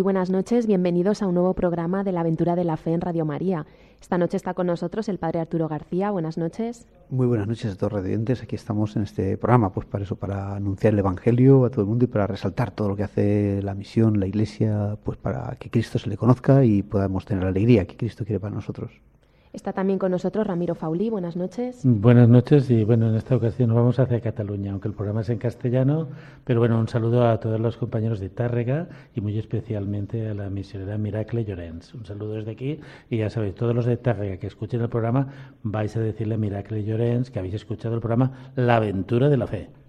Muy buenas noches, bienvenidos a un nuevo programa de la aventura de la fe en Radio María. Esta noche está con nosotros el padre Arturo García. Buenas noches. Muy buenas noches a todos los radiantes. Aquí estamos en este programa, pues para eso, para anunciar el Evangelio a todo el mundo y para resaltar todo lo que hace la misión, la Iglesia, pues para que Cristo se le conozca y podamos tener la alegría que Cristo quiere para nosotros. Está también con nosotros Ramiro Faulí. Buenas noches. Buenas noches y bueno, en esta ocasión nos vamos hacia Cataluña, aunque el programa es en castellano, pero bueno, un saludo a todos los compañeros de Tárrega y muy especialmente a la misionera Miracle Llorens. Un saludo desde aquí y ya sabéis, todos los de Tárrega que escuchen el programa vais a decirle a Miracle Llorens que habéis escuchado el programa La aventura de la fe.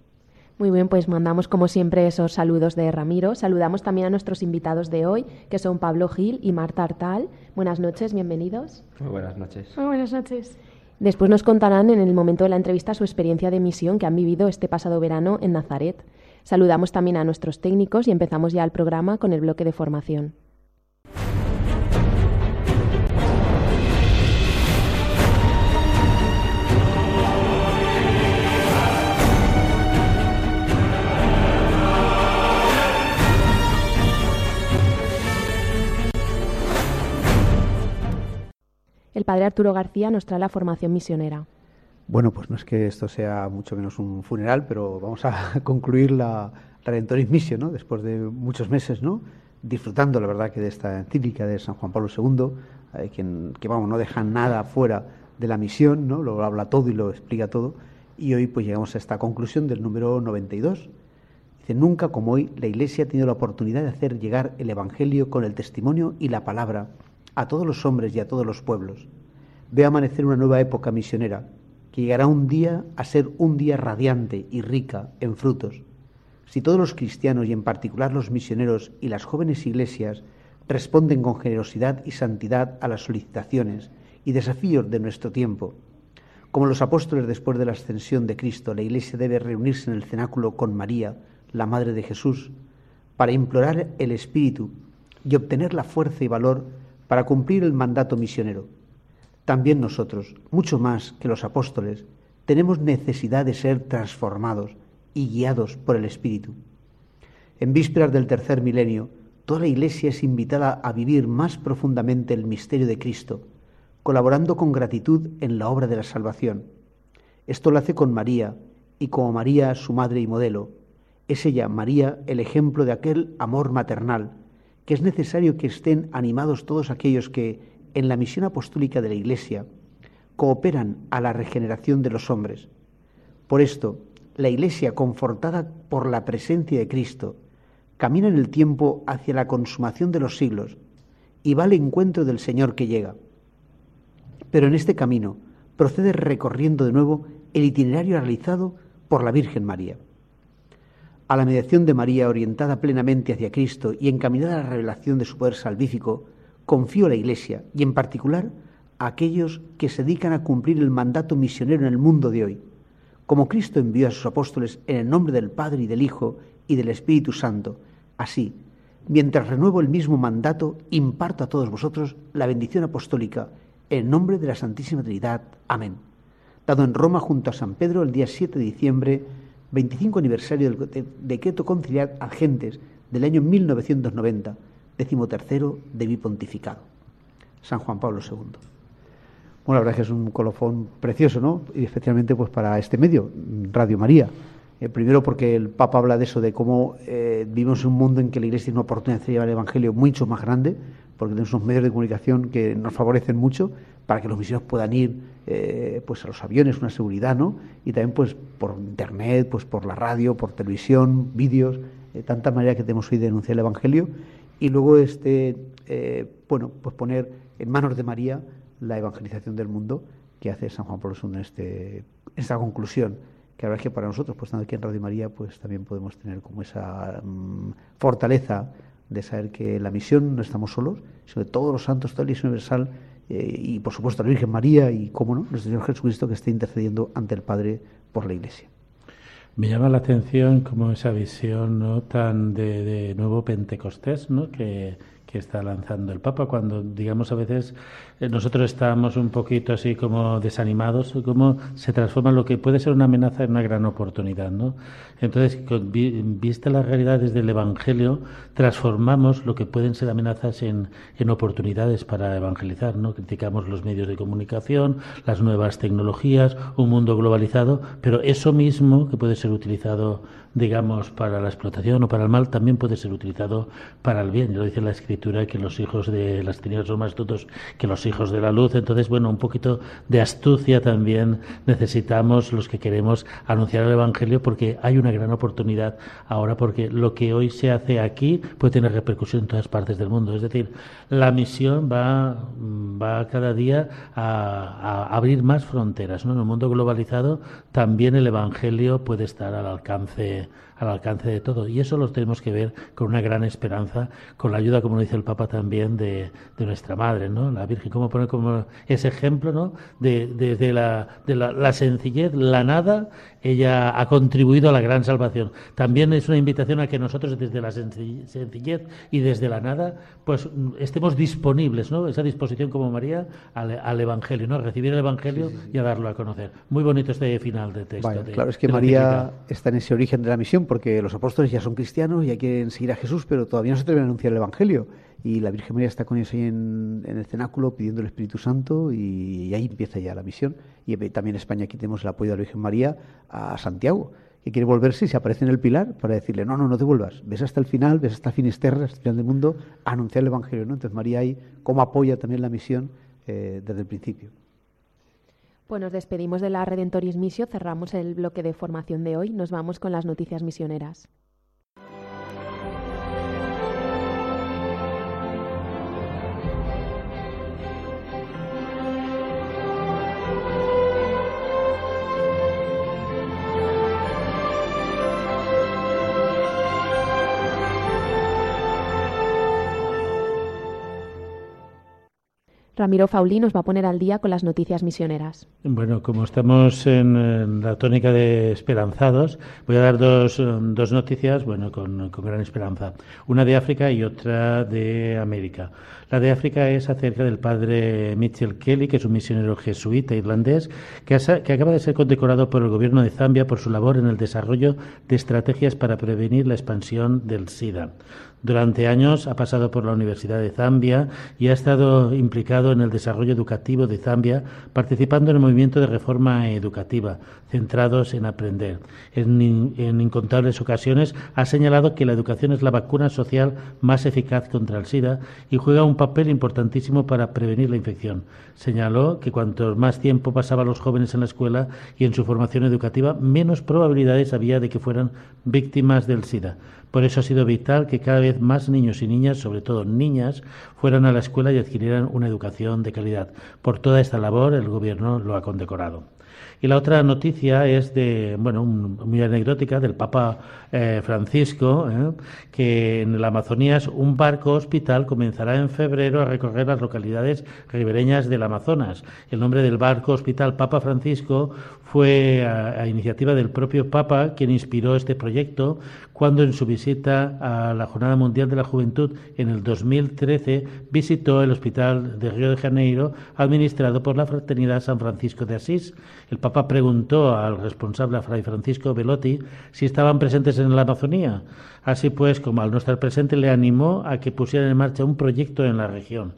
Muy bien, pues mandamos como siempre esos saludos de Ramiro. Saludamos también a nuestros invitados de hoy, que son Pablo Gil y Marta Artal. Buenas noches, bienvenidos. Muy buenas noches. Muy buenas noches. Después nos contarán en el momento de la entrevista su experiencia de misión que han vivido este pasado verano en Nazaret. Saludamos también a nuestros técnicos y empezamos ya el programa con el bloque de formación. El padre Arturo García nos trae la formación misionera. Bueno, pues no es que esto sea mucho menos un funeral, pero vamos a concluir la Redentoris Mission, ¿no? Después de muchos meses, ¿no? Disfrutando, la verdad, que de esta encíclica de San Juan Pablo II, eh, quien, que vamos, no deja nada fuera de la misión, ¿no? Lo habla todo y lo explica todo. Y hoy pues llegamos a esta conclusión del número 92. Dice, nunca como hoy la Iglesia ha tenido la oportunidad de hacer llegar el Evangelio con el testimonio y la palabra a todos los hombres y a todos los pueblos. Ve amanecer una nueva época misionera, que llegará un día a ser un día radiante y rica en frutos. Si todos los cristianos y en particular los misioneros y las jóvenes iglesias responden con generosidad y santidad a las solicitaciones y desafíos de nuestro tiempo, como los apóstoles después de la ascensión de Cristo, la iglesia debe reunirse en el cenáculo con María, la Madre de Jesús, para implorar el Espíritu y obtener la fuerza y valor para cumplir el mandato misionero. También nosotros, mucho más que los apóstoles, tenemos necesidad de ser transformados y guiados por el Espíritu. En vísperas del tercer milenio, toda la Iglesia es invitada a vivir más profundamente el misterio de Cristo, colaborando con gratitud en la obra de la salvación. Esto lo hace con María, y como María su madre y modelo, es ella, María, el ejemplo de aquel amor maternal que es necesario que estén animados todos aquellos que, en la misión apostólica de la Iglesia, cooperan a la regeneración de los hombres. Por esto, la Iglesia, confortada por la presencia de Cristo, camina en el tiempo hacia la consumación de los siglos y va al encuentro del Señor que llega. Pero en este camino procede recorriendo de nuevo el itinerario realizado por la Virgen María a la mediación de María orientada plenamente hacia Cristo y encaminada a la revelación de su poder salvífico, confío a la Iglesia y en particular a aquellos que se dedican a cumplir el mandato misionero en el mundo de hoy. Como Cristo envió a sus apóstoles en el nombre del Padre y del Hijo y del Espíritu Santo, así, mientras renuevo el mismo mandato, imparto a todos vosotros la bendición apostólica en nombre de la Santísima Trinidad. Amén. Dado en Roma junto a San Pedro el día 7 de diciembre 25 aniversario del decreto conciliar agentes del año 1990, decimotercero de mi pontificado. San Juan Pablo II. Bueno, la verdad es que es un colofón precioso, ¿no? Y especialmente pues para este medio, Radio María. Eh, primero porque el Papa habla de eso, de cómo eh, vivimos en un mundo en que la Iglesia tiene una oportunidad de llevar el Evangelio mucho más grande, porque tenemos unos medios de comunicación que nos favorecen mucho para que los misioneros puedan ir eh, pues a los aviones, una seguridad, ¿no? Y también pues por internet, pues por la radio, por televisión, vídeos, de tanta manera que tenemos hoy de denunciar el Evangelio y luego este bueno pues poner en manos de María la evangelización del mundo que hace San Juan Pablo II en este esta conclusión que la verdad es que para nosotros, pues estando aquí en Radio María, pues también podemos tener como esa mm, fortaleza de saber que la misión no estamos solos, sino que todos los santos, toda la Iglesia universal eh, y por supuesto la Virgen María y, cómo no, nuestro Señor Jesucristo que esté intercediendo ante el Padre por la Iglesia. Me llama la atención como esa visión no tan de, de nuevo Pentecostés, ¿no? que, que está lanzando el Papa, cuando digamos a veces nosotros estamos un poquito así como desanimados, cómo se transforma lo que puede ser una amenaza en una gran oportunidad, ¿no? Entonces, vista la realidad desde el Evangelio, transformamos lo que pueden ser amenazas en, en oportunidades para evangelizar, ¿no? Criticamos los medios de comunicación, las nuevas tecnologías, un mundo globalizado, pero eso mismo que puede ser utilizado digamos, para la explotación o para el mal, también puede ser utilizado para el bien. Lo dice la Escritura que los hijos de las tinieblas son más astutos que los hijos de la luz. Entonces, bueno, un poquito de astucia también necesitamos los que queremos anunciar el Evangelio porque hay una gran oportunidad ahora porque lo que hoy se hace aquí puede tener repercusión en todas partes del mundo. Es decir, la misión va, va cada día a, abrir más fronteras. ¿no? En el mundo globalizado también el Evangelio puede estar al alcance al alcance de todo. Y eso lo tenemos que ver con una gran esperanza, con la ayuda, como dice el Papa también, de, nuestra Madre, ¿no? La Virgen, como pone como ese ejemplo, ¿no? De, de, la, de la, sencillez, la nada, ella ha contribuido a la gran salvación. También es una invitación a que nosotros desde la sencillez y desde la nada, pues estemos disponibles, ¿no? Esa disposición como María al, Evangelio, ¿no? A recibir el Evangelio y a darlo a conocer. Muy bonito este final de texto. claro, es que María está en ese origen de la misión porque los apóstoles ya son cristianos, ya quieren seguir a Jesús, pero todavía no se atreven a anunciar el Evangelio. Y la Virgen María está con ellos ahí en, el cenáculo pidiendo el Espíritu Santo y, ahí empieza ya la misión. Y también en España aquí tenemos el apoyo de la Virgen María a Santiago, que quiere volverse y se aparece en el pilar para decirle, no, no, no te vuelvas, ves hasta el final, ves hasta Finisterre, hasta el final del mundo, anunciar el Evangelio. Entonces María ahí, cómo apoya también la misión eh, desde el principio. Pues nos despedimos de la Redentoris Missio, cerramos el bloque de formación de hoy, nos vamos con las noticias misioneras. Ramiro Faulí nos va a poner al día con las noticias misioneras. Bueno, como estamos en, la tónica de esperanzados, voy a dar dos, dos noticias, bueno, con, con, gran esperanza. Una de África y otra de América. La de África es acerca del padre Mitchell Kelly, que es un misionero jesuita irlandés, que, que acaba de ser condecorado por el gobierno de Zambia por su labor en el desarrollo de estrategias para prevenir la expansión del SIDA. Durante años ha pasado por la Universidad de Zambia y ha estado implicado en el desarrollo educativo de Zambia, participando en el movimiento de reforma educativa, centrados en aprender. En, incontables ocasiones ha señalado que la educación es la vacuna social más eficaz contra el SIDA y juega un papel importantísimo para prevenir la infección. Señaló que cuanto más tiempo pasaban los jóvenes en la escuela y en su formación educativa, menos probabilidades había de que fueran víctimas del SIDA. Por eso ha sido vital que cada vez más niños y niñas, sobre todo niñas, fueran a la escuela y adquirieran una educación de calidad. Por toda esta labor el Gobierno lo ha condecorado. Y la otra noticia es de, bueno, muy anecdótica del Papa eh, Francisco, eh, que en la Amazonía un barco hospital comenzará en febrero a recorrer las localidades ribereñas del Amazonas. El nombre del barco hospital Papa Francisco fue a, iniciativa del propio Papa quien inspiró este proyecto cuando en su visita a la Jornada Mundial de la Juventud en el 2013 visitó el Hospital de Río de Janeiro administrado por la Fraternidad San Francisco de Asís. El Papa preguntó al responsable, a Fray Francisco Velotti, si estaban presentes en la Amazonía. Así pues, como al no estar presente, le animó a que pusieran en marcha un proyecto en la región.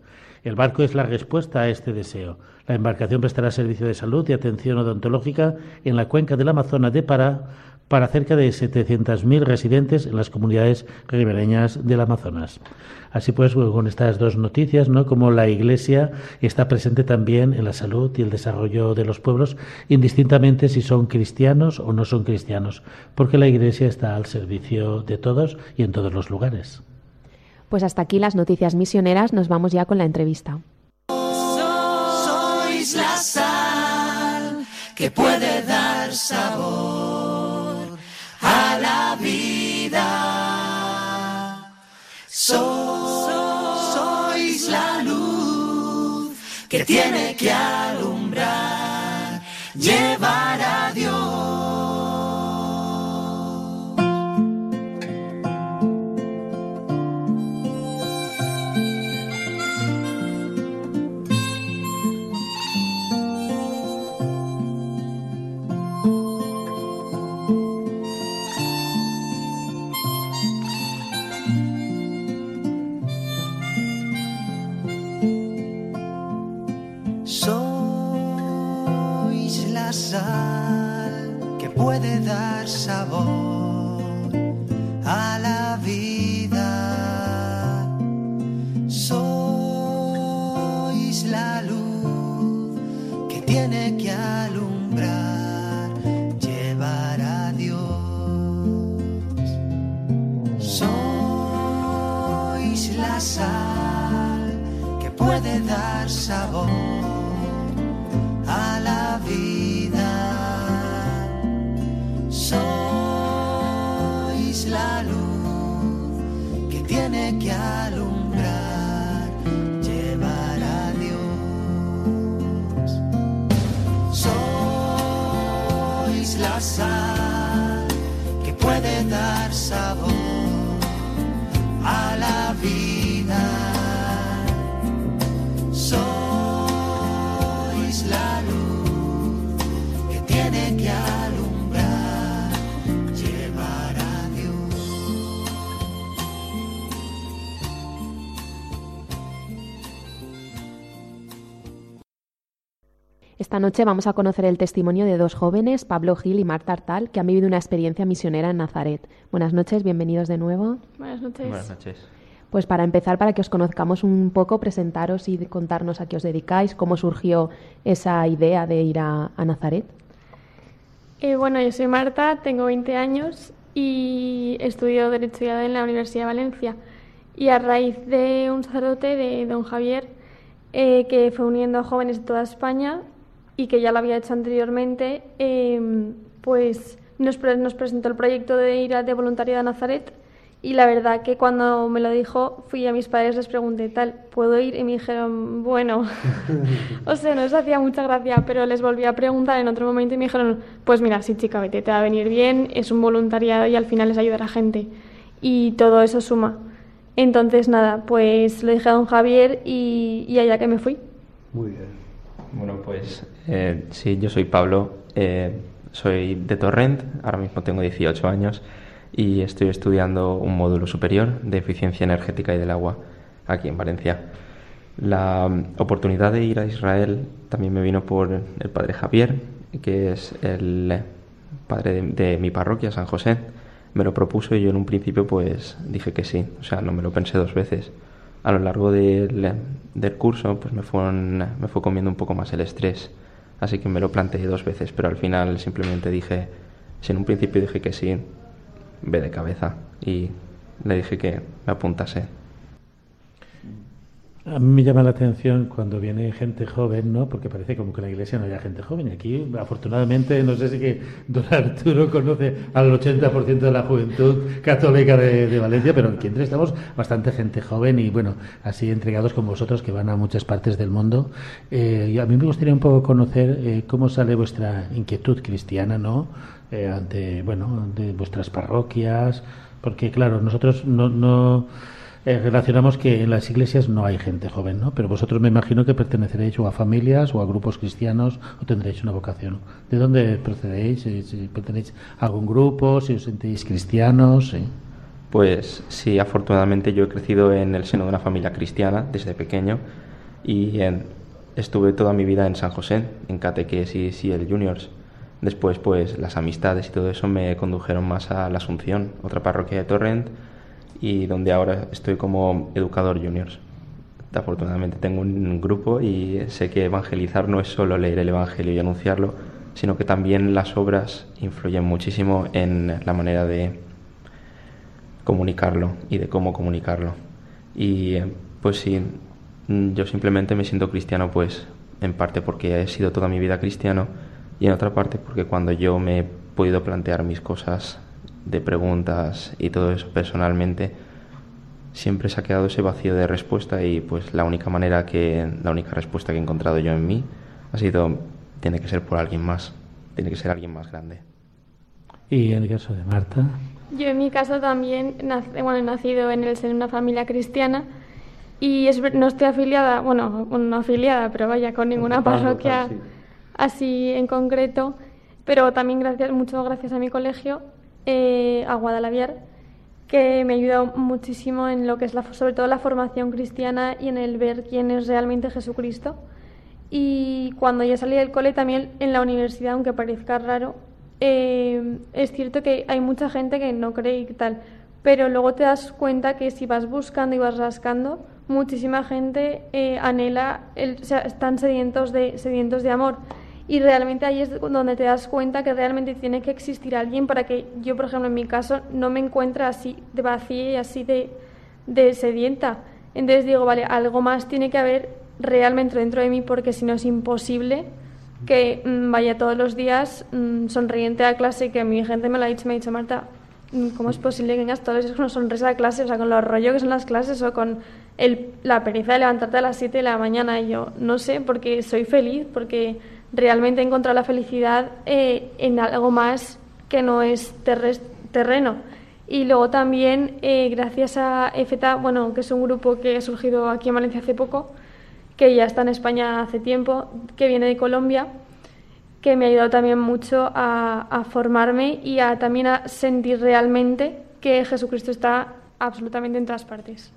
El barco es la respuesta a este deseo. La embarcación prestará servicio de salud y atención odontológica en la cuenca del Amazonas de Pará para cerca de 700.000 residentes en las comunidades ribereñas del Amazonas. Así pues, con estas dos noticias, ¿no? como la Iglesia está presente también en la salud y el desarrollo de los pueblos, indistintamente si son cristianos o no son cristianos, porque la Iglesia está al servicio de todos y en todos los lugares. Pues hasta aquí las noticias misioneras, nos vamos ya con la entrevista. Sois la sal que puede dar sabor a la vida. Sois la luz que tiene que alumbrar, llevar dar sabor a la Esta noche vamos a conocer el testimonio de dos jóvenes, Pablo Gil y Marta Artal, que han vivido una experiencia misionera en Nazaret. Buenas noches, bienvenidos de nuevo. Buenas noches. Buenas noches. Pues para empezar, para que os conozcamos un poco, presentaros y contarnos a qué os dedicáis, cómo surgió esa idea de ir a, Nazaret. Eh, bueno, yo soy Marta, tengo 20 años y estudio Derecho en la Universidad de Valencia. Y a raíz de un sacerdote, de don Javier, eh, que fue uniendo a jóvenes de toda España, y que ya lo había hecho anteriormente, em, pues nos, nos, presentó el proyecto de ir a, de voluntariado a Nazaret y la verdad que cuando me lo dijo fui a mis padres les pregunté tal puedo ir y me dijeron bueno o sea no les hacía mucha gracia pero les volví a preguntar en otro momento y me dijeron pues mira sí chica vete te va a venir bien es un voluntariado y al final es ayudar a gente y todo eso suma. Entonces nada pues lo dije a don Javier y, y allá que me fui. Muy bien. Bueno, pues eh, sí, yo soy Pablo, eh, soy de Torrent, ahora mismo tengo 18 años y estoy estudiando un módulo superior de eficiencia energética y del agua aquí en Valencia. La oportunidad de ir a Israel también me vino por el padre Javier, que es el padre de, mi parroquia, San José. Me lo propuso y yo en un principio pues dije que sí, o sea, no me lo pensé dos veces a lo largo del, curso pues me, me fue comiendo un poco más el estrés. Así que me lo planteé dos veces, pero al final simplemente dije, si en un principio dije que sí, ve de cabeza. Y le dije que me apuntase. A mí me llama la atención cuando viene gente joven, ¿no? Porque parece como que en la iglesia no haya gente joven. Y aquí, afortunadamente, no sé si que don Arturo conoce al 80% de la juventud católica de, Valencia, pero aquí entre estamos bastante gente joven y, bueno, así entregados como vosotros que van a muchas partes del mundo. Eh, y a mí me gustaría un poco conocer eh, cómo sale vuestra inquietud cristiana, ¿no? Eh, ante, bueno, de vuestras parroquias, porque, claro, nosotros no... no eh, relacionamos que en las iglesias no hay gente joven, ¿no? Pero vosotros me imagino que perteneceréis o a familias o a grupos cristianos o tendréis una vocación. ¿De dónde procedéis? Si, pertenecéis a algún grupo, si os sentéis cristianos. Pues sí, afortunadamente yo he crecido en el seno de una familia cristiana desde pequeño y estuve toda mi vida en San José, en catequesis y el juniors. Después, pues las amistades y todo eso me condujeron más a la Asunción, otra parroquia de Torrent, y donde ahora estoy como educador juniors. Afortunadamente tengo un grupo y sé que evangelizar no es solo leer el Evangelio y anunciarlo, sino que también las obras influyen muchísimo en la manera de comunicarlo y de cómo comunicarlo. Y pues sí, yo simplemente me siento cristiano pues en parte porque he sido toda mi vida cristiano y en otra parte porque cuando yo me he podido plantear mis cosas de preguntas y todo eso personalmente, siempre se ha quedado ese vacío de respuesta y pues la única manera que, la única respuesta que he encontrado yo en mí ha sido, tiene que ser por alguien más, tiene que ser alguien más grande. ¿Y en el caso de Marta? Yo en mi caso también, bueno, he nacido en el seno de una familia cristiana y es, no estoy afiliada, bueno, no afiliada, pero vaya, con ninguna parroquia así en concreto, pero también gracias, mucho gracias a mi colegio, eh, a Guadalaviar, que me ha ayudado muchísimo en lo que es sobre todo la formación cristiana y en el ver quién es realmente Jesucristo. Y cuando ya salí del cole también en la universidad, aunque parezca raro, eh, es cierto que hay mucha gente que no cree y tal, pero luego te das cuenta que si vas buscando y vas rascando, muchísima gente eh, anhela, el, o sea, están sedientos de, sedientos de amor. Y realmente ahí es donde te das cuenta que realmente tiene que existir alguien para que yo, por ejemplo, en mi caso, no me encuentre así de vacía y así de, de sedienta. Entonces digo, vale, algo más tiene que haber realmente dentro de mí porque si no es imposible que mm, vaya todos los días mm, sonriente a clase, que mi gente me lo ha dicho, me ha dicho, Marta, mm, ¿cómo es posible que vengas todos los días con una sonrisa a clase? O sea, con los rollos que son las clases o con el, la pereza de levantarte a las 7 de la mañana. Y yo, no sé, porque soy feliz, porque realmente he encontrado la felicidad eh, en algo más que no es terreno. Y luego también, eh, gracias a EFETA, bueno, que es un grupo que ha surgido aquí en Valencia hace poco, que ya está en España hace tiempo, que viene de Colombia, que me ha ayudado también mucho a, formarme y a también a sentir realmente que Jesucristo está absolutamente en todas partes.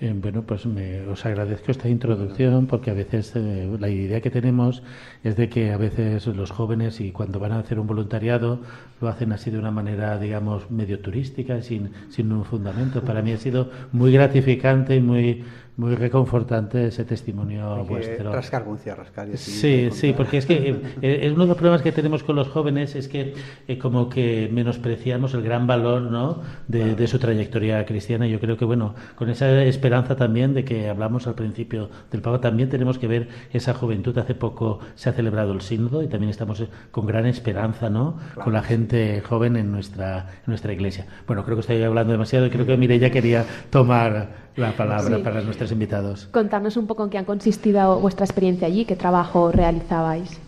Eh, bueno, pues me, os agradezco esta introducción porque a veces eh, la idea que tenemos es de que a veces los jóvenes y cuando van a hacer un voluntariado lo hacen así de una manera, digamos, medio turística, sin, sin un fundamento. Para mí ha sido muy gratificante y muy muy reconfortante ese testimonio Hay vuestro. rascar rascar. sí, sí, porque es que eh, uno de los problemas que tenemos con los jóvenes es que eh, como que menospreciamos el gran valor ¿no? De, su trayectoria cristiana. Yo creo que, bueno, con esa esperanza también de que hablamos al principio del Papa, también tenemos que ver esa juventud. Hace poco se ha celebrado el sínodo y también estamos eh, con gran esperanza ¿no? con la gente joven en nuestra, en nuestra iglesia. Bueno, creo que estoy hablando demasiado y creo que Mireya quería tomar la palabra para nuestros invitados. Contarnos un poco en qué ha consistido vuestra experiencia allí, qué trabajo realizabais.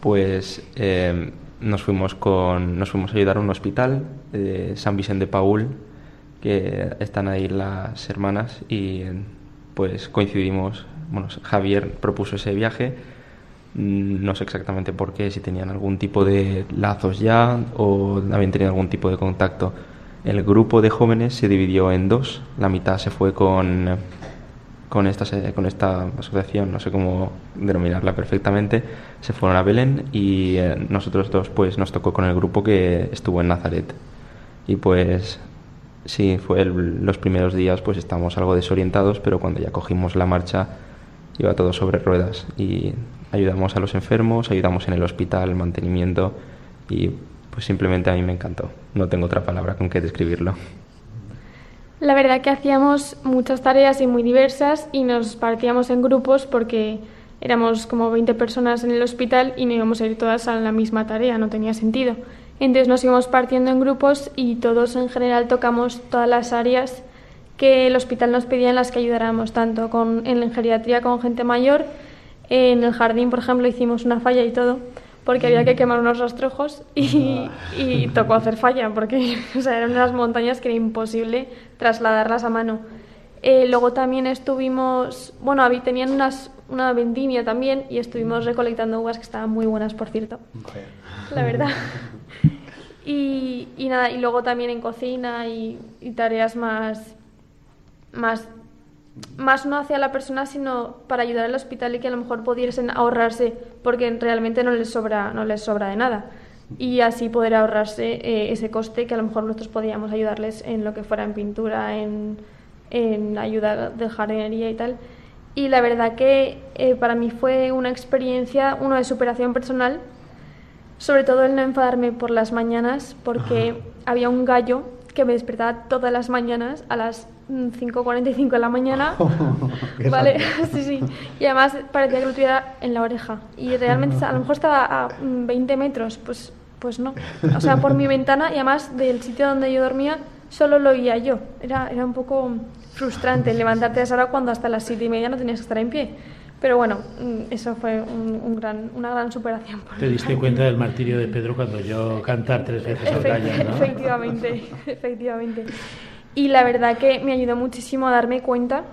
Pues eh, nos, fuimos con, nos fuimos a ayudar a un hospital de San Vicente de Paul, que están ahí las hermanas, y pues coincidimos. Bueno, Javier propuso ese viaje, mm, no sé exactamente por qué, si tenían algún tipo de lazos ya o habían tenido algún tipo de contacto el grupo de jóvenes se dividió en dos. La mitad se fue con, con, esta, con esta asociación, no sé cómo denominarla perfectamente, se fueron a Belén y eh, nosotros dos pues nos tocó con el grupo que estuvo en Nazaret. Y pues sí, fue los primeros días pues estábamos algo desorientados, pero cuando ya cogimos la marcha iba todo sobre ruedas y ayudamos a los enfermos, ayudamos en el hospital, mantenimiento y pues simplemente a mí me encantó. No tengo otra palabra con que describirlo. La verdad que hacíamos muchas tareas y muy diversas y nos partíamos en grupos porque éramos como 20 personas en el hospital y no íbamos a ir todas a la misma tarea, no tenía sentido. Entonces nos íbamos partiendo en grupos y todos en general tocamos todas las áreas que el hospital nos pedía en las que ayudáramos, tanto con, en la geriatría con gente mayor, en el jardín, por ejemplo, hicimos una falla y todo porque había que quemar unos rastrojos y, y tocó hacer falla, porque o sea, eran unas montañas que era imposible trasladarlas a mano. Eh, luego también estuvimos, bueno, tenían unas, una vendimia también y estuvimos recolectando uvas que estaban muy buenas, por cierto. La verdad. Y, y, nada, y luego también en cocina y, y tareas más, más más no hacia la persona, sino para ayudar al hospital y que a lo mejor pudiesen ahorrarse, porque realmente no les sobra, no les sobra de nada. Y así poder ahorrarse eh, ese coste que a lo mejor nosotros podíamos ayudarles en lo que fuera en pintura, en, en ayuda de jardinería y tal. Y la verdad que eh, para mí fue una experiencia, uno de superación personal, sobre todo el no enfadarme por las mañanas, porque había un gallo que me despertaba todas las mañanas a las 5.45 de la mañana. vale, sí, sí. Y además parecía que lo tuviera en la oreja. Y realmente a lo mejor estaba a 20 metros, pues, pues no. O sea, por mi ventana y además del sitio donde yo dormía solo lo oía yo. Era, era un poco frustrante levantarte a esa hora cuando hasta las siete y media no tenías que estar en pie. Pero bueno, mm, eso fue un, gran, una gran superación. Te diste cuenta del martirio de Pedro cuando yo cantar tres veces al gallo, ¿no? Efectivamente, efectivamente. Y la verdad que me ayudó muchísimo a darme cuenta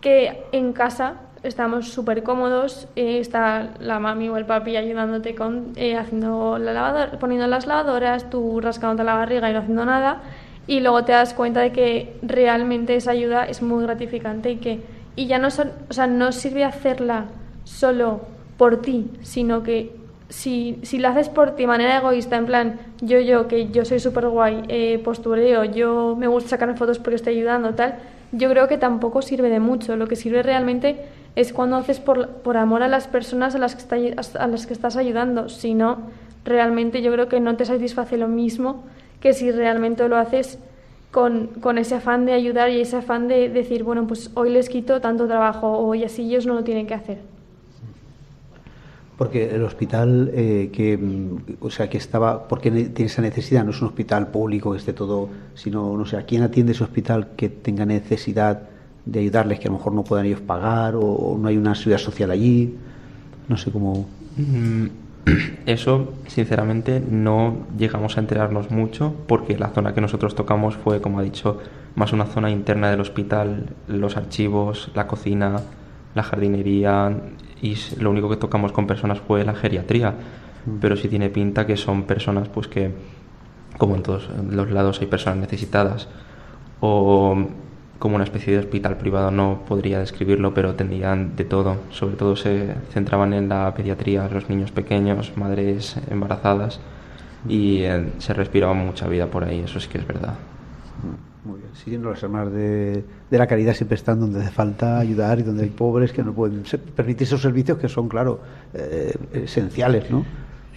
que en casa estamos súper cómodos, eh, está la mami o el papi ayudándote con eh, haciendo la lavadora, poniendo las lavadoras, tú rascándote la barriga y no haciendo nada, y luego te das cuenta de que realmente esa ayuda es muy gratificante y que y ya no son, o sea, no sirve hacerla solo por ti, sino que si, si la haces por ti manera egoísta, en plan, yo, yo, que yo soy súper guay, eh, postureo, yo me gusta sacar fotos porque estoy ayudando, tal, yo creo que tampoco sirve de mucho. Lo que sirve realmente es cuando haces por, por amor a las personas a las, que a las que estás ayudando. Si no, realmente yo creo que no te satisface lo mismo que si realmente lo haces con, con, ese afán de ayudar y ese afán de decir, bueno, pues hoy les quito tanto trabajo, hoy así ellos no lo tienen que hacer. Porque el hospital eh, que, o sea, que estaba, porque tiene esa necesidad, no es un hospital público que esté todo, sino, no sé, ¿a quién atiende ese hospital que tenga necesidad de ayudarles que a lo mejor no puedan ellos pagar o, no hay una seguridad social allí? No sé cómo. Mm, eso, sinceramente, no llegamos a enterarnos mucho porque la zona que nosotros tocamos fue, como ha dicho, más una zona interna del hospital, los archivos, la cocina, la jardinería y lo único que tocamos con personas fue la geriatría. Mm. Pero sí tiene pinta que son personas pues que, como en todos los lados hay personas necesitadas o como una especie de hospital privado, no podría describirlo, pero tendrían de todo. Sobre todo se centraban en la pediatría, los niños pequeños, madres embarazadas y eh, se respiraba mucha vida por ahí, eso sí que es verdad. Muy bien, siguiendo las hermanas de, de, la caridad siempre están donde hace falta ayudar y donde hay pobres que no pueden permitir esos servicios que son, claro, eh, esenciales, ¿no?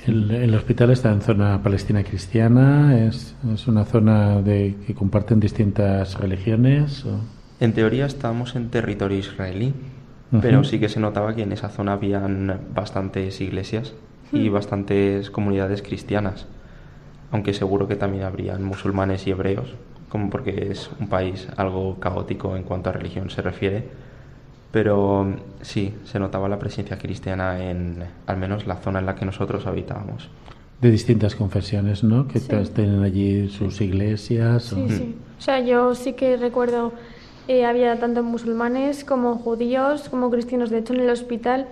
El, hospital está en zona palestina cristiana, es, es una zona de, que comparten distintas religiones. En teoría estamos en territorio israelí, pero sí que se notaba que en esa zona habían bastantes iglesias y hmm. bastantes comunidades cristianas, aunque seguro que también habrían musulmanes y hebreos, como porque es un país algo caótico en cuanto a religión se refiere pero sí, se notaba la presencia cristiana en al menos la zona en la que nosotros habitábamos. De distintas confesiones, ¿no? Que tienen allí sus iglesias. Sí, sí. O sea, yo sí que recuerdo, eh, había tanto musulmanes como judíos, como cristianos. De hecho, en el hospital,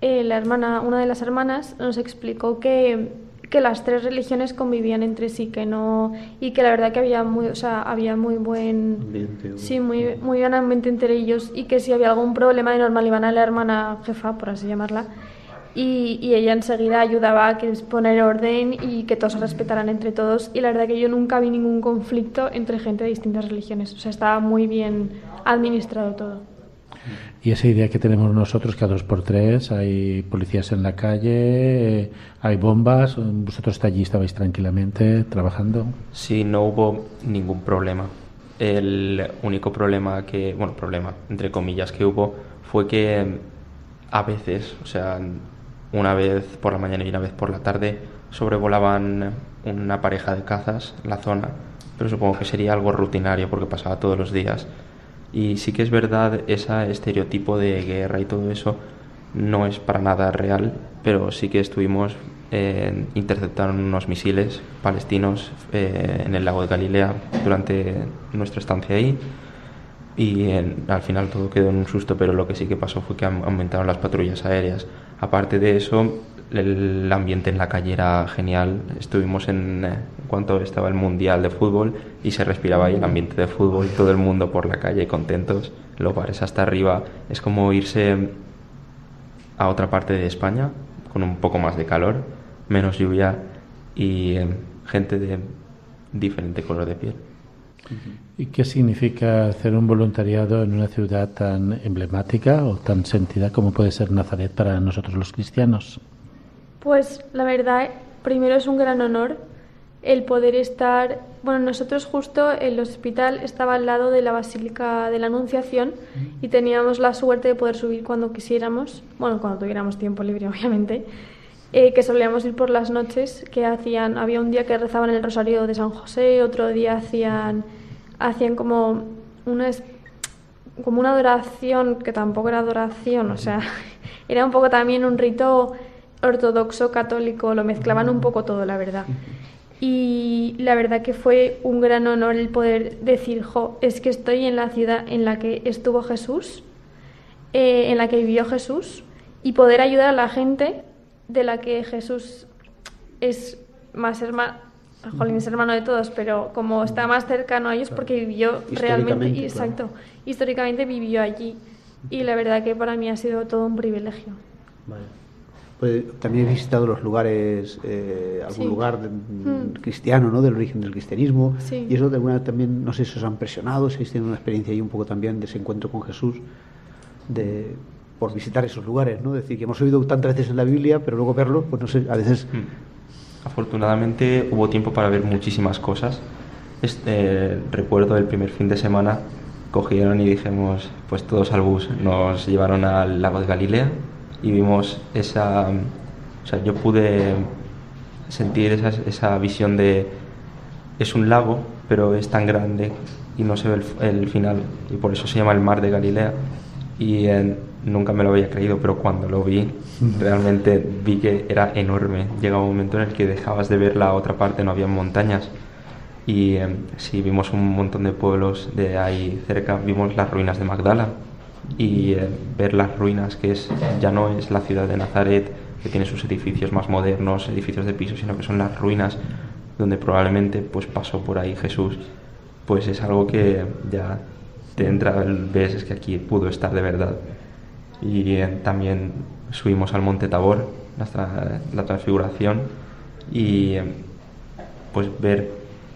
eh, la hermana, una de las hermanas nos explicó que que las tres religiones convivían entre sí, que no y que la verdad que había muy, o sea, había muy buen sí, muy muy buen ambiente entre ellos y que si había algún problema de normal iban a la hermana jefa, por así llamarla, y, y, ella enseguida ayudaba a que poner orden y que todos se respetaran entre todos y la verdad que yo nunca vi ningún conflicto entre gente de distintas religiones, o sea, estaba muy bien administrado todo. Y esa idea que tenemos nosotros, que a dos por tres hay policías en la calle, hay bombas, vosotros allí estabais tranquilamente trabajando. Sí, no hubo ningún problema. El único problema que, bueno, problema, entre comillas, que hubo fue que a veces, o sea, una vez por la mañana y una vez por la tarde, sobrevolaban una pareja de cazas la zona, pero supongo que sería algo rutinario porque pasaba todos los días y sí que es verdad, ese estereotipo de guerra y todo eso no es para nada real, pero sí que estuvimos eh, interceptaron unos misiles palestinos eh, en el lago de Galilea durante nuestra estancia ahí y al final todo quedó en un susto, pero lo que sí que pasó fue que aumentaron las patrullas aéreas. Aparte de eso, el ambiente en la calle era genial. Estuvimos en eh, cuanto estaba el Mundial de Fútbol y se respiraba ahí el ambiente de fútbol, todo el mundo por la calle contentos, los bares hasta arriba. Es como irse a otra parte de España con un poco más de calor, menos lluvia y eh, gente de diferente color de piel. ¿Y qué significa hacer un voluntariado en una ciudad tan emblemática o tan sentida como puede ser Nazaret para nosotros los cristianos? Pues la verdad, primero es un gran honor el poder estar, bueno, nosotros justo el hospital estaba al lado de la Basílica de la Anunciación y teníamos la suerte de poder subir cuando quisiéramos, bueno, cuando tuviéramos tiempo libre, obviamente, eh, que solíamos ir por las noches, que hacían, había un día que rezaban el Rosario de San José, otro día hacían hacían como una, como una adoración, que tampoco era adoración, o sea, era un poco también un rito ortodoxo, católico, lo mezclaban un poco todo, la verdad. Y la verdad que fue un gran honor el poder decir, jo, es que estoy en la ciudad en la que estuvo Jesús, eh, en la que vivió Jesús, y poder ayudar a la gente de la que Jesús es más hermano, Jolín es hermano de todos, pero como está más cercano a ellos porque vivió realmente, exacto, históricamente vivió allí. Y la verdad que para mí ha sido todo un privilegio. Pues, también he visitado los lugares, eh, algún lugar mm. cristiano, ¿no? Del origen del cristianismo. Y eso de alguna también, no sé si os han presionado, si habéis tenido una experiencia ahí un poco también de ese encuentro con Jesús, de, por visitar esos lugares, ¿no? decir, que hemos oído tantas veces en la Biblia, pero luego verlo, pues no sé, a veces... Mm. Afortunadamente hubo tiempo para ver muchísimas cosas. Este, recuerdo el primer fin de semana cogieron y dijimos, pues todos al bus, nos llevaron al lago de Galilea y vimos esa, o sea, yo pude sentir esa, esa visión de, es un lago, pero es tan grande y no se ve el, final y por eso se llama el mar de Galilea y nunca me lo había creído, pero cuando lo vi realmente vi que era enorme. Llegaba un momento en el que dejabas de ver la otra parte, no había montañas y eh, sí vimos un montón de pueblos de ahí cerca, vimos las ruinas de Magdala y eh, ver las ruinas que es ya no es la ciudad de Nazaret que tiene sus edificios más modernos, edificios de piso, sino que son las ruinas donde probablemente pues pasó por ahí Jesús, pues es algo que ya te entra, ves es que aquí pudo estar de verdad. Y eh, también subimos al Monte Tabor, la, la transfiguración, y eh, pues ver,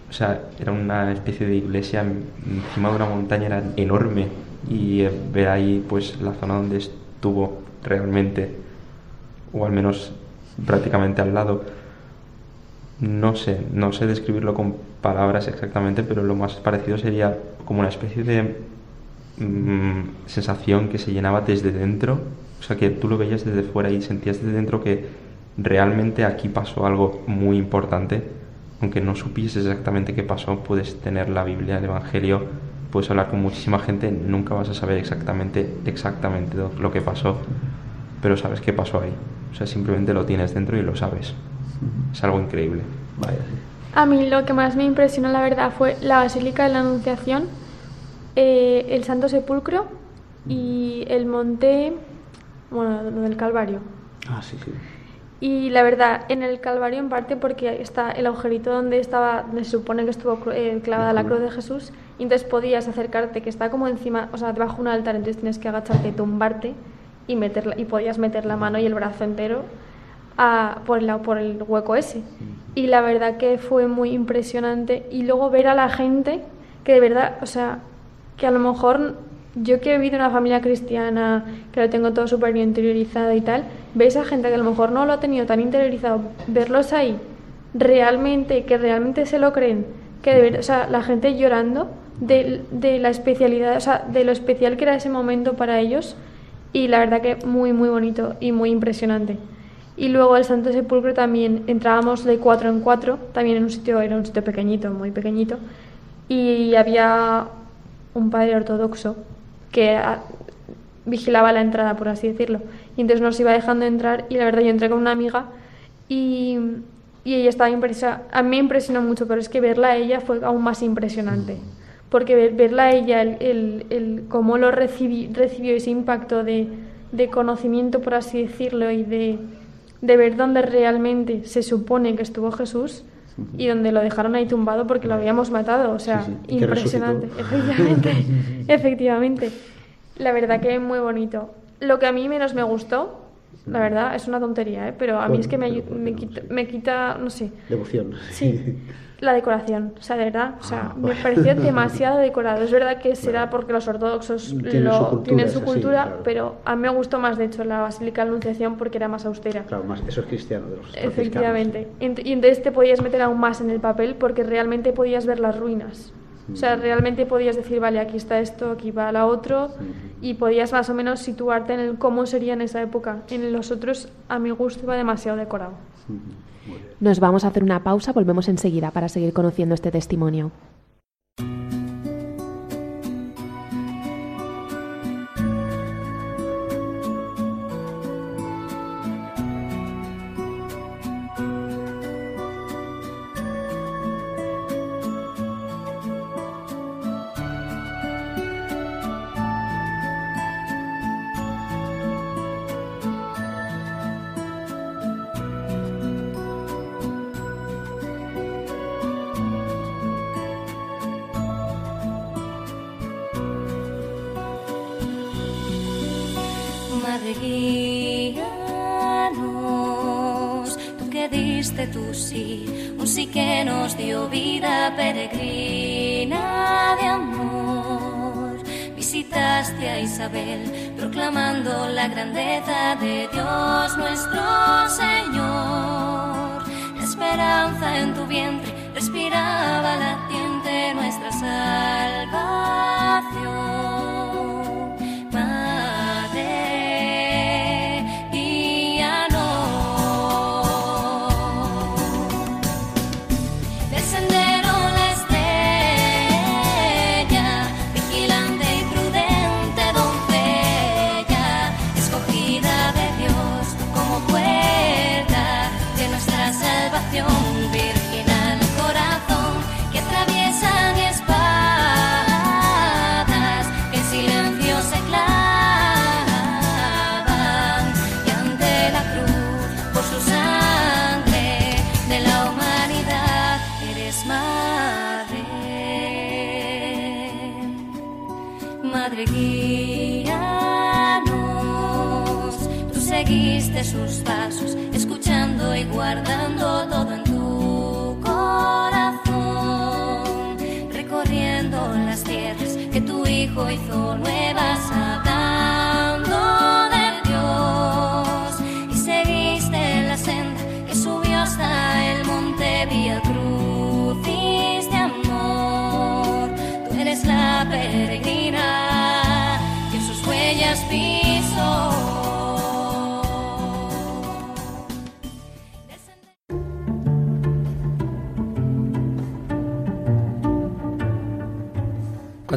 o sea, era una especie de iglesia encima de una montaña, era enorme, y ver ahí pues la zona donde estuvo realmente o al menos prácticamente al lado. No sé no sé describirlo con palabras exactamente pero lo más parecido sería como una especie de mm, sensación que se llenaba desde dentro. O sea que tú lo veías desde fuera y sentías desde dentro que realmente aquí pasó algo muy importante. Aunque no supieses exactamente qué pasó puedes tener la Biblia el Evangelio puedes hablar con muchísima gente, nunca vas a saber exactamente, exactamente lo que pasó, pero sabes qué pasó ahí. O sea, simplemente lo tienes dentro y lo sabes. Es algo increíble. A mí lo que más me impresionó, la verdad, fue la Basílica de la Anunciación, eh, el Santo Sepulcro y el monte, bueno, lo del Calvario. Ah, sí, sí. Y la verdad, en el Calvario en parte porque está el agujerito donde estaba, se supone que estuvo eh, clavada la cruz de Jesús, y entonces podías acercarte, que está como encima, o sea, debajo de un altar, entonces tienes que agacharte, tumbarte y meterla, y podías meter la mano y el brazo entero a, por, el, por el hueco ese. Y la verdad que fue muy impresionante. Y luego ver a la gente que de verdad, o sea, que a lo mejor yo que he vivido una familia cristiana, que lo tengo todo súper bien interiorizado y tal, ves a gente que a lo mejor no lo ha tenido tan interiorizado, verlos ahí realmente, que realmente se lo creen, que de verdad, o sea, la gente llorando de, de, la especialidad, o sea, de lo especial que era ese momento para ellos y la verdad que muy, muy bonito y muy impresionante. Y luego el Santo Sepulcro también entrábamos de cuatro en cuatro, también en un sitio, era un sitio pequeñito, muy pequeñito, y había un padre ortodoxo que ah, vigilaba la entrada, por así decirlo. Y entonces nos iba dejando entrar y la verdad yo entré con una amiga y, y ella estaba impresionada. A mí me impresionó mucho, pero es que verla a ella fue aún más impresionante. Porque verla a ella, el, el, el cómo lo recibió ese impacto de, de, conocimiento, por así decirlo, y de, de ver dónde realmente se supone que estuvo Jesús, y donde lo dejaron ahí tumbado porque lo habíamos matado. O sea, impresionante. Efectivamente, efectivamente. La verdad que es muy bonito. Lo que a mí menos me gustó, la verdad, es una tontería, ¿eh? pero a mí es que me, me, quita, me quita, no sé. Devoción. Sí. La decoración, o sea, de verdad, o sea, ah, me pareció demasiado decorado. Es verdad que será porque los ortodoxos tienen su cultura, tienen su cultura pero a mí me gustó más, de hecho, la Basílica de Anunciación porque era más austera. Claro, más, eso es cristiano. De los Efectivamente. Y entonces te podías meter aún más en el papel porque realmente podías ver las ruinas. O sea, realmente podías decir, vale, aquí está esto, aquí va la otro, y podías más o menos situarte en el cómo sería en esa época. En los otros, a mi gusto, iba demasiado decorado. Nos vamos a hacer una pausa, volvemos enseguida para seguir conociendo este testimonio. Sí, un sí que nos dio vida peregrina de amor. Visitaste a Isabel, proclamando la grandeza de Dios nuestro Señor. Esperanza en tu vientre sus pasos, escuchando y guardando todo en tu corazón, recorriendo las tierras que tu hijo hizo nuevas,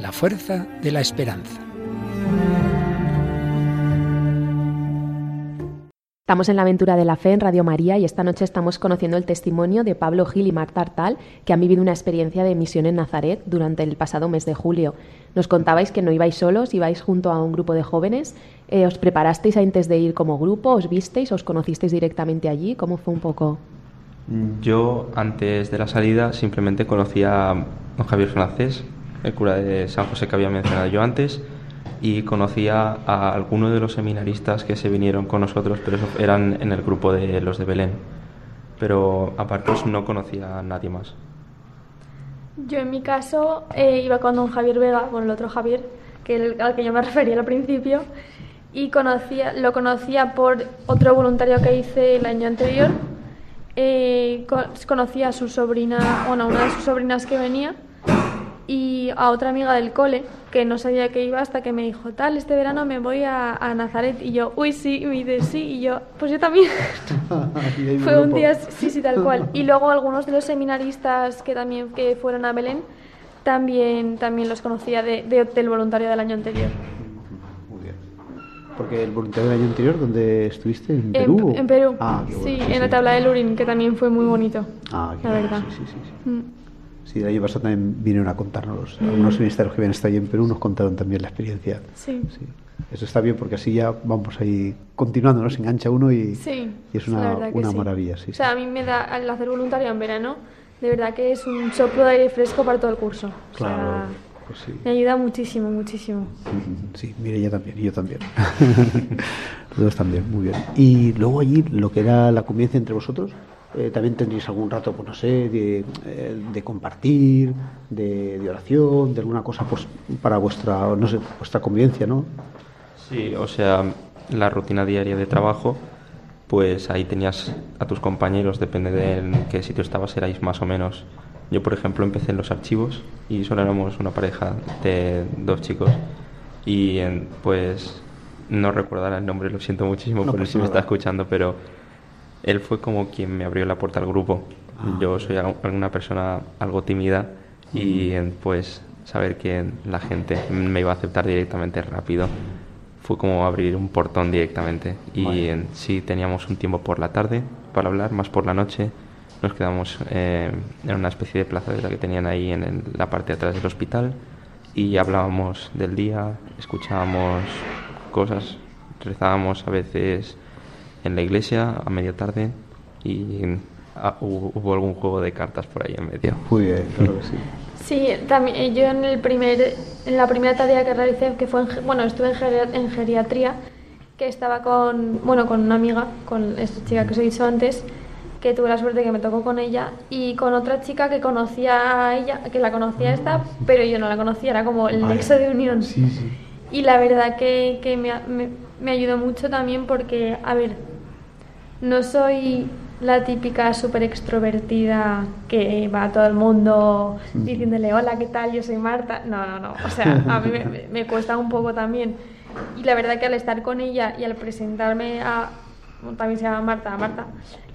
la fuerza de la esperanza. Estamos en la aventura de la fe en Radio María y esta noche estamos conociendo el testimonio de Pablo Gil y Marta Artal, que han vivido una experiencia de misión en Nazaret durante el pasado mes de julio. Nos contabais que no ibais solos, ibais junto a un grupo de jóvenes. Eh, ¿Os preparasteis antes de ir como grupo? ¿Os visteis? ¿Os conocisteis directamente allí? ¿Cómo fue un poco? Yo, antes de la salida, simplemente conocía a don Javier Francés, el cura de San José que había mencionado yo antes, y conocía a algunos de los seminaristas que se vinieron con nosotros, pero eran en el grupo de los de Belén. Pero aparte no conocía a nadie más. Yo en mi caso eh, iba con don Javier Vega, con el otro Javier, que al que yo me refería al principio, y conocía, lo conocía por otro voluntario que hice el año anterior. Eh, conocía a su sobrina, bueno, a una de sus sobrinas que venía, y a otra amiga del cole que no sabía que iba hasta que me dijo, tal, este verano me voy a, Nazaret. Y yo, uy, sí, y me dice, sí, y yo, pues yo también. Fue un día, sí, sí, tal cual. Y luego algunos de los seminaristas que también que fueron a Belén, también, también los conocía de, del voluntario del año anterior. Muy bien. Porque el voluntario del año anterior, ¿dónde estuviste? ¿En Perú? En, Perú. Ah, sí, en la tabla de Lurín, que también fue muy bonito. Ah, la verdad. Sí, sí, sí. Mm. Sí, el año pasado también vinieron a contarnos. Algunos ministerios que habían estado ahí en Perú nos contaron también la experiencia. Sí. Eso está bien porque así ya vamos ahí continuando, ¿no? Se engancha uno y, y es una, una maravilla. Sí, o sea, a mí me da, al hacer voluntario en verano, de verdad que es un soplo de aire fresco para todo el curso. Claro. pues sí. Me ayuda muchísimo, muchísimo. Sí, mire, ella también, y yo también. Todos también, muy bien. Y luego allí, lo que era la convivencia entre vosotros, eh, también tendréis algún rato, pues no sé, de, eh, compartir, de, oración, de alguna cosa pues para vuestra, no sé, vuestra convivencia, ¿no? Sí, o sea, la rutina diaria de trabajo pues ahí tenías a tus compañeros, depende de en qué sitio estabas, erais más o menos. Yo, por ejemplo, empecé en los archivos y solo éramos una pareja de dos chicos y pues no recordará el nombre, lo siento muchísimo por si me está escuchando, pero él fue como quien me abrió la puerta al grupo. Ah. Yo soy una persona algo tímida y pues saber que la gente me iba a aceptar directamente rápido fue como abrir un portón directamente. Y en, sí teníamos un tiempo por la tarde para hablar, más por la noche. Nos quedamos eh, en una especie de plaza de la que tenían ahí en la parte de atrás del hospital y hablábamos del día, escuchábamos cosas, rezábamos a veces en la iglesia a media tarde y ah, hubo, algún juego de cartas por ahí en medio. Muy bien, claro que sí. Sí, también eh, yo en el primer en la primera tarea que realicé que fue en, bueno, estuve en, geriatría que estaba con bueno, con una amiga, con esta chica que os he dicho antes, que tuve la suerte que me tocó con ella y con otra chica que conocía a ella, que la conocía esta, pero yo no la conocía, era como el nexo de unión. Sí, sí. Y la verdad que, que me, me, ayudó mucho también porque, a ver, no soy la típica súper extrovertida que va a todo el mundo diciéndole hola, ¿qué tal? Yo soy Marta. No, no, no. O sea, a mí me, me, cuesta un poco también. Y la verdad que al estar con ella y al presentarme a... También se llama Marta, Marta.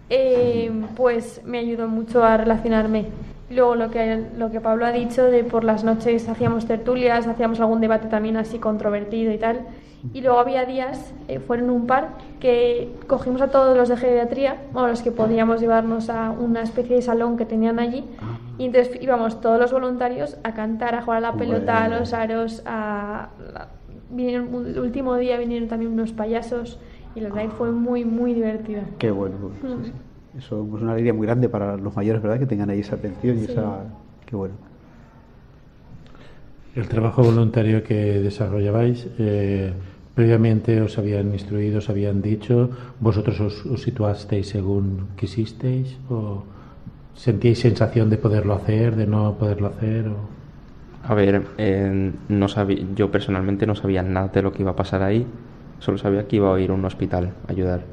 Eh, pues me ayudó mucho a relacionarme. Luego lo que, lo que Pablo ha dicho de por las noches hacíamos tertulias, hacíamos algún debate también así controvertido y tal. Y luego había días, eh, fueron un par, que cogimos a todos los de geriatría, o los que podíamos llevarnos a una especie de salón que tenían allí, y entonces íbamos todos los voluntarios a cantar, a jugar a la pelota, a los aros, a... Vinieron, el último día vinieron también unos payasos y la verdad fue muy, muy divertida. Qué bueno. Mm. Eso es una alegría muy grande para los mayores, ¿verdad? Que tengan ahí esa atención y esa... Qué bueno. El trabajo voluntario que desarrollabais, eh, previamente os habían instruido, os habían dicho, vosotros os, situasteis según quisisteis o sentíais sensación de poderlo hacer, de no poderlo hacer. O... A ver, eh, no sabía, yo personalmente no sabía nada de lo que iba a pasar ahí Solo sabía que iba a ir a un hospital a ayudar.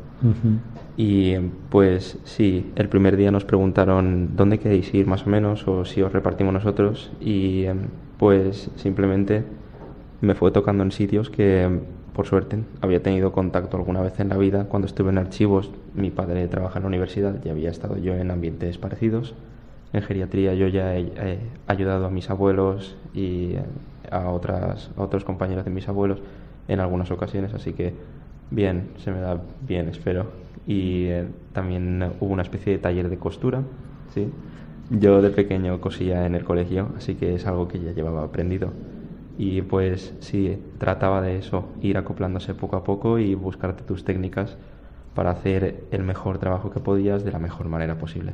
Y pues sí, el primer día nos preguntaron dónde queréis ir más o menos o si os repartimos nosotros y em, pues simplemente me fue tocando en sitios que por suerte había tenido contacto alguna vez en la vida. Cuando estuve en archivos, mi padre trabaja en la universidad y había estado yo en ambientes parecidos. En geriatría yo ya he, ayudado a mis abuelos y a, otras, otros compañeros de mis abuelos en algunas ocasiones, así que bien, se me da bien, espero. Y eh, también hubo una especie de taller de costura, ¿sí? Yo de pequeño cosía en el colegio, así que es algo que ya llevaba aprendido. Y pues sí, trataba de eso, ir acoplándose poco a poco y buscarte tus técnicas para hacer el mejor trabajo que podías de la mejor manera posible.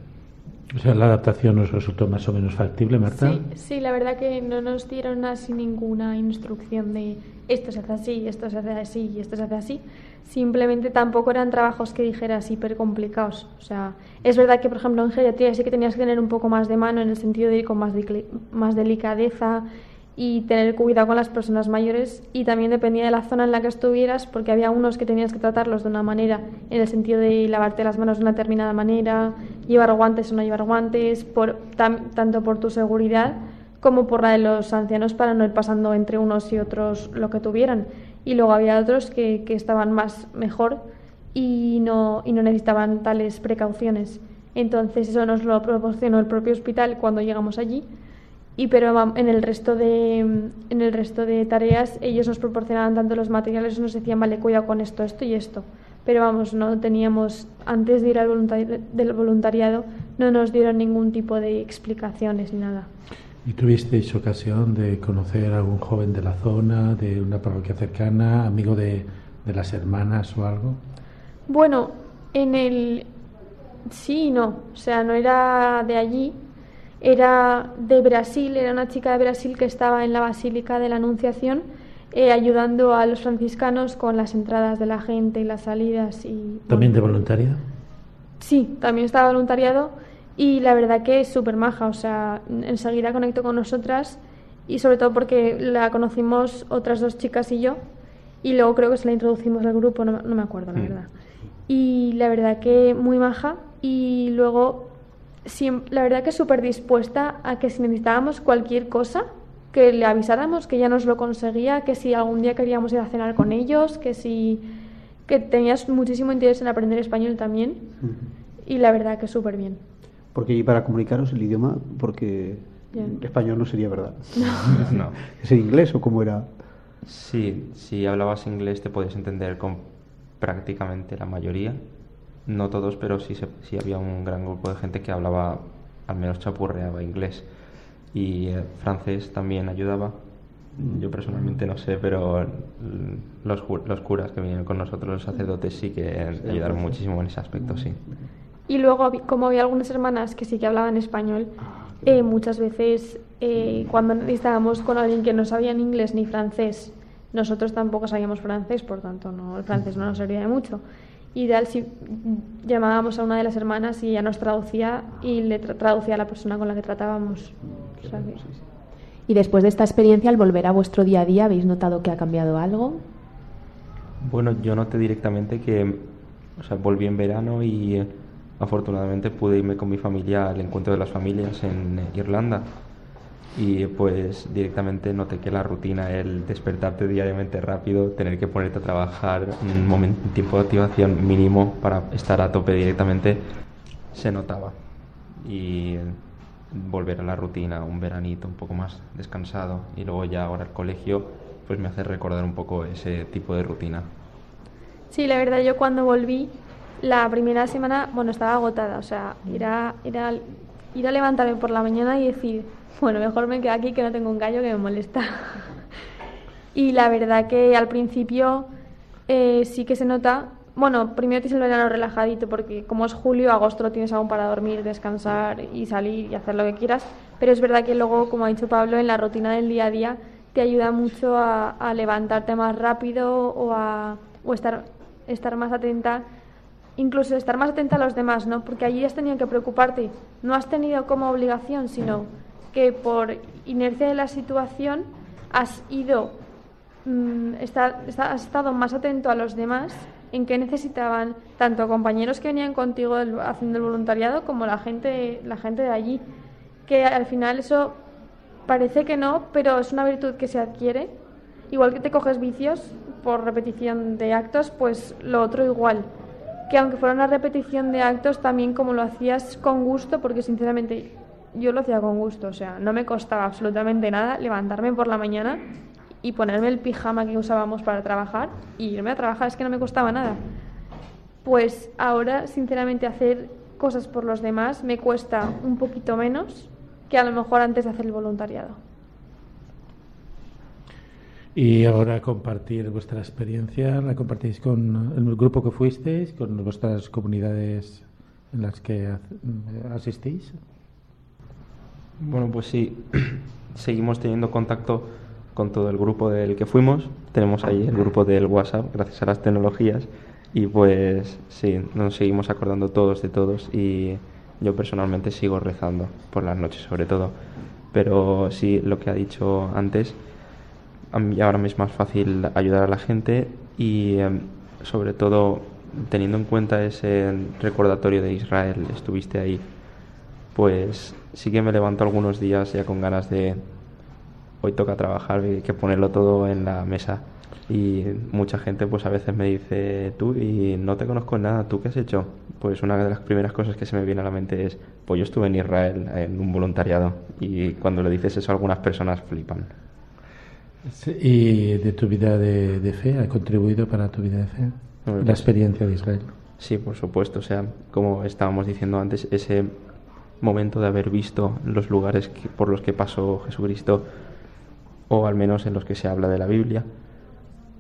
O sea, la adaptación nos resultó más o menos factible, Marta. Sí, sí, la verdad que no nos dieron así ninguna instrucción de esto se hace así, esto se hace así y esto se hace así. Simplemente tampoco eran trabajos que dijeras hiper complicados. O sea, es verdad que, por ejemplo, en geriatría sí que tenías que tener un poco más de mano en el sentido de ir con más, más delicadeza y tener cuidado con las personas mayores y también dependía de la zona en la que estuvieras porque había unos que tenías que tratarlos de una manera en el sentido de lavarte las manos de una determinada manera, llevar guantes o no llevar guantes, tanto por tu seguridad como por la de los ancianos para no ir pasando entre unos y otros lo que tuvieran. Y luego había otros que, que estaban más mejor y no, y no necesitaban tales precauciones. Entonces eso nos lo proporcionó el propio hospital cuando llegamos allí y pero en el resto de en el resto de tareas ellos nos proporcionaban tanto los materiales nos decían vale cuidado con esto esto y esto pero vamos no teníamos antes de ir al del voluntariado no nos dieron ningún tipo de explicaciones ni nada. ¿Y tuvisteis ocasión de conocer a algún joven de la zona, de una parroquia cercana, amigo de, de las hermanas o algo? Bueno, en el sí y no, o sea, no era de allí, era de Brasil, era una chica de Brasil que estaba en la Basílica de la Anunciación eh, ayudando a los franciscanos con las entradas de la gente y las salidas. Y, ¿También de voluntaria? Sí, también estaba voluntariado y la verdad que es súper maja, o sea, enseguida conectó con nosotras y sobre todo porque la conocimos otras dos chicas y yo y luego creo que se la introducimos al grupo, no, me acuerdo la mm. verdad. y la verdad que muy maja y luego la verdad que súper dispuesta a que si necesitábamos cualquier cosa, que le avisáramos que ya nos lo conseguía, que si algún día queríamos ir a cenar con ellos, que si que tenías muchísimo interés en aprender español también y la verdad que súper bien. Porque y para comunicaros el idioma, porque español no sería verdad. No. ¿Es en inglés o cómo era? Sí, si hablabas inglés te podías entender con prácticamente la mayoría. No todos, pero sí, sí había un gran grupo de gente que hablaba, al menos chapurreaba inglés. Y eh, francés también ayudaba. Yo personalmente no sé, pero los, los curas que vinieron con nosotros, los sacerdotes, sí que ayudaron muchísimo en ese aspecto, sí. Y luego, como había algunas hermanas que sí que hablaban español, ah, eh, muchas veces eh, cuando estábamos con alguien que no sabía ni inglés ni francés, nosotros tampoco sabíamos francés, por tanto no, el francés no nos servía de mucho. Ideal si llamábamos a una de las hermanas y ella nos traducía y le traducía a la persona con la que tratábamos. Y después de esta experiencia, al volver a vuestro día a día, ¿habéis notado que ha cambiado algo? Bueno, yo noté directamente que o sea, volví en verano y afortunadamente pude irme con mi familia al encuentro de las familias en Irlanda y pues directamente noté que la rutina, el despertarte diariamente rápido, tener que ponerte a trabajar un, momento, un tiempo de activación mínimo para estar a tope directamente, se notaba. Y volver a la rutina, un veranito un poco más descansado y luego ya ahora el colegio, pues me hace recordar un poco ese tipo de rutina. Sí, la verdad yo cuando volví la primera semana, bueno, estaba agotada, o sea, ir a, ir a, ir a levantarme por la mañana y decir, bueno, mejor me quedo aquí que no tengo un gallo que me molesta. y la verdad que al principio eh, sí que se nota, bueno, primero tienes el verano relajadito porque como es julio, agosto lo tienes aún para dormir, descansar y salir y hacer lo que quieras, pero es verdad que luego, como ha dicho Pablo, en la rutina del día a día te ayuda mucho a, levantarte más rápido o a o estar, estar más atenta incluso estar más atenta a los demás, ¿no? Porque allí has tenido que preocuparte, no has tenido como obligación, sino que por inercia de la situación has ido, mm, has estado más atento a los demás en qué necesitaban tanto compañeros que venían contigo haciendo el voluntariado como la gente, la gente de allí. Que al final eso parece que no, pero es una virtud que se adquiere. Igual que te coges vicios por repetición de actos, pues lo otro igual que aunque fuera una repetición de actos, también como lo hacías con gusto, porque sinceramente yo lo hacía con gusto, o sea, no me costaba absolutamente nada levantarme por la mañana y ponerme el pijama que usábamos para trabajar y irme a trabajar, es que no me costaba nada. Pues ahora, sinceramente, hacer cosas por los demás me cuesta un poquito menos que a lo mejor antes de hacer el voluntariado. Y ahora compartir vuestra experiencia, la compartís con el grupo que fuisteis, con vuestras comunidades en las que asistís. Bueno, pues sí, seguimos teniendo contacto con todo el grupo del que fuimos. Tenemos ahí el grupo del WhatsApp, gracias a las tecnologías. Y pues sí, nos seguimos acordando todos de todos y yo personalmente sigo rezando por las noches sobre todo. Pero sí, lo que ha dicho antes, ahora mismo es más fácil ayudar a la gente y em, sobre todo teniendo en cuenta ese recordatorio de Israel, estuviste ahí, pues sí que me levanto algunos días ya con ganas de hoy toca trabajar, hay que ponerlo todo en la mesa. Y mucha gente pues a veces me dice, tú y no te conozco en nada, ¿tú qué has hecho? Pues una de las primeras cosas que se me viene a la mente es, pues yo estuve en Israel en un voluntariado y cuando le dices eso algunas personas flipan. ¿Y de tu vida de, fe? ¿Ha contribuido para tu vida de fe la pues experiencia de Israel? Sí, por supuesto. O sea, como estábamos diciendo antes, ese momento de haber visto los lugares por los que pasó Jesucristo, o al menos en los que se habla de la Biblia,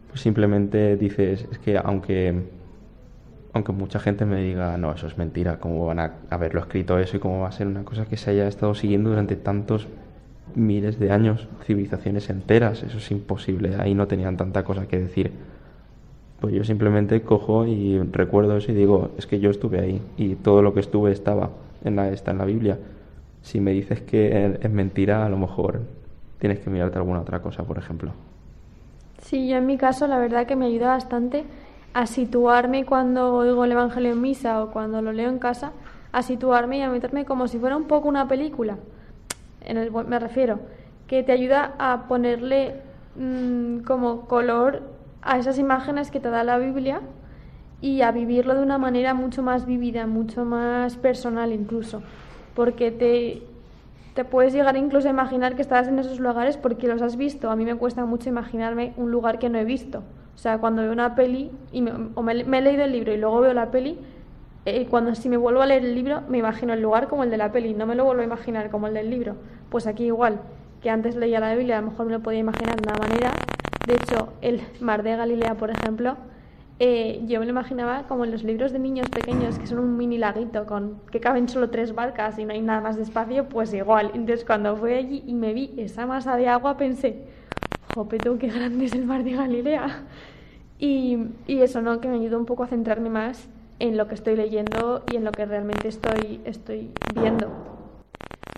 pues simplemente dices, es que aunque, aunque mucha gente me diga, no, eso es mentira, ¿cómo van a haberlo escrito eso y cómo va a ser una cosa que se haya estado siguiendo durante tantos miles de años, civilizaciones enteras, eso es imposible, ahí no tenían tanta cosa que decir. Pues yo simplemente cojo y recuerdo eso y digo, es que yo estuve ahí y todo lo que estuve estaba en la, está en la Biblia. Si me dices que es mentira, a lo mejor tienes que mirarte alguna otra cosa, por ejemplo. Sí, yo en mi caso la verdad que me ayuda bastante a situarme cuando oigo el Evangelio en misa o cuando lo leo en casa, a situarme y a meterme como si fuera un poco una película. En el, me refiero, que te ayuda a ponerle mm, como color a esas imágenes que te da la Biblia y a vivirlo de una manera mucho más vívida, mucho más personal incluso, porque te, te puedes llegar incluso a imaginar que estás en esos lugares porque los has visto. A mí me cuesta mucho imaginarme un lugar que no he visto. O sea, cuando veo una peli y me, o me, he leído el libro y luego veo la peli, eh, cuando si me vuelvo a leer el libro me imagino el lugar como el de la peli, no me lo vuelvo a imaginar como el del libro. Pues aquí igual, que antes leía la Biblia, a lo mejor me lo podía imaginar de una manera. De hecho, el mar de Galilea, por ejemplo, eh, yo me lo imaginaba como en los libros de niños pequeños, que son un mini laguito con que caben solo tres barcas y no hay nada más de espacio, pues igual. Entonces cuando fui allí y me vi esa masa de agua pensé, jope tú, qué grande es el mar de Galilea. Y, y, eso, ¿no? Que me ayudó un poco a centrarme más en lo que estoy leyendo y en lo que realmente estoy, estoy viendo.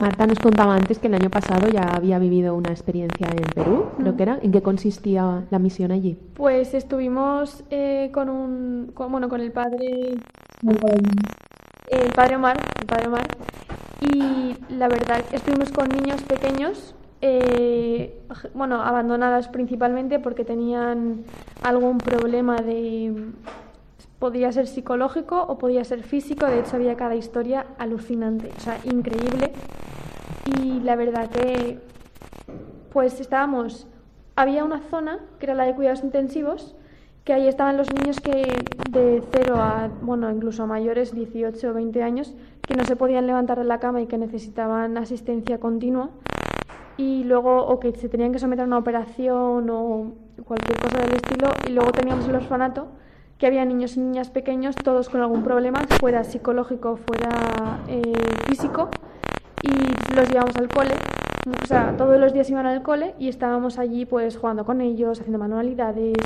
Marta nos contaba antes que el año pasado ya había vivido una experiencia en Perú, creo que era. ¿En qué consistía la misión allí? Pues estuvimos eh, con un, bueno, con el padre, el padre Omar, el padre Omar, y la verdad estuvimos con niños pequeños, eh, bueno, abandonadas principalmente porque tenían algún problema de podía ser psicológico o podía ser físico, de hecho había cada historia alucinante, o sea, increíble. Y la verdad que, pues estábamos, había una zona que era la de cuidados intensivos, que ahí estaban los niños que de 0 a, bueno, incluso mayores, 18 o 20 años, que no se podían levantar de la cama y que necesitaban asistencia continua. Y luego, o que se tenían que someter a una operación o cualquier cosa del estilo. Y luego teníamos el orfanato, que había niños y niñas pequeños, todos con algún problema, fuera psicológico, fuera eh, físico, y los llevamos al cole. O sea, todos los días iban al cole y estábamos allí pues jugando con ellos, haciendo manualidades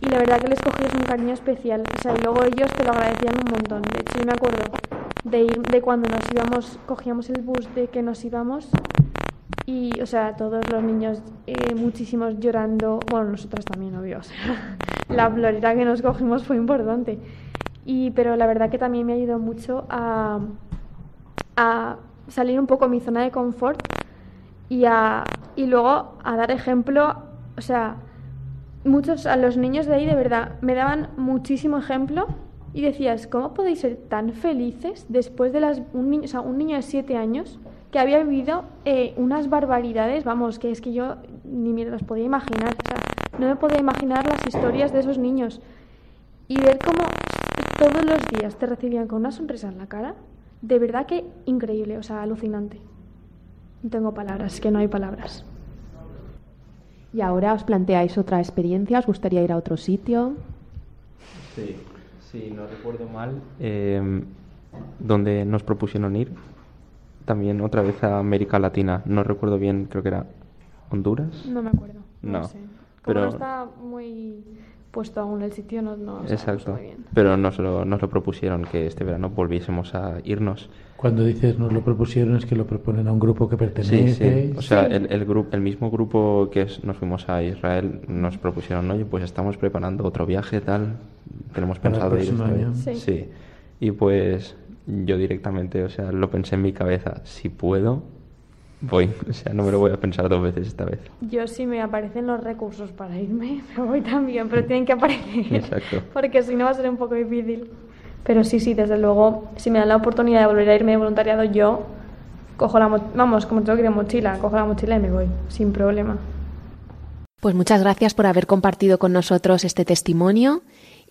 y la verdad que les cogías un cariño especial. O sea, y luego ellos te lo agradecían un montón. De hecho, yo me acuerdo de ir de cuando nos íbamos, cogíamos el bus de que nos íbamos y, o sea, todos los niños, eh, muchísimos llorando, bueno, nosotros también, obvio, o sea, la florera que nos cogimos fue importante. Y, pero la verdad que también me ayudado mucho a, a salir un poco de mi zona de confort y, a, y luego a dar ejemplo, o sea, muchos, a los niños de ahí de verdad me daban muchísimo ejemplo y decías, ¿cómo podéis ser tan felices después de las, un niño, o sea, un niño de siete años que había vivido eh, unas barbaridades, vamos, que es que yo ni me las podía imaginar, o sea, no me podía imaginar las historias de esos niños y ver cómo todos los días te recibían con una sonrisa en la cara, de verdad que increíble, o sea, alucinante. No tengo palabras, es que no hay palabras. ¿Y ahora os planteáis otra experiencia? ¿Os gustaría ir a otro sitio? Sí, sí, no recuerdo mal, eh, donde nos propusieron ir también otra vez a América Latina. No recuerdo bien, creo que era Honduras. No me acuerdo. No. sé. Pero no está muy puesto aún el sitio, no, no Exacto. Bien. Pero nos lo, nos lo propusieron que este verano volviésemos a irnos. Cuando dices nos lo propusieron es que lo proponen a un grupo que pertenece. Sí, sí. O sea, el, el, grupo, el mismo grupo que nos fuimos a Israel nos propusieron, oye, pues estamos preparando otro viaje, tal. Tenemos pensado ir. Este año. Sí. sí. Y pues yo directamente, o sea, lo pensé en mi cabeza, si puedo, voy, o sea, no me lo voy a pensar dos veces esta vez. Yo si me aparecen los recursos para irme, me voy también, pero tienen que aparecer. Exacto. Porque si no va a ser un poco difícil. Pero sí, sí, desde luego, si me dan la oportunidad de volver a irme de voluntariado, yo cojo la, vamos, como tengo que ir de mochila, cojo la mochila y me voy, sin problema. Pues muchas gracias por haber compartido con nosotros este testimonio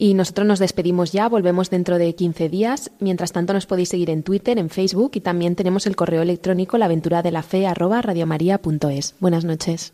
y nosotros nos despedimos ya, volvemos dentro de 15 días. Mientras tanto nos podéis seguir en Twitter, en Facebook y también tenemos el correo electrónico laventuradelafe@radiomaria.es. Buenas noches.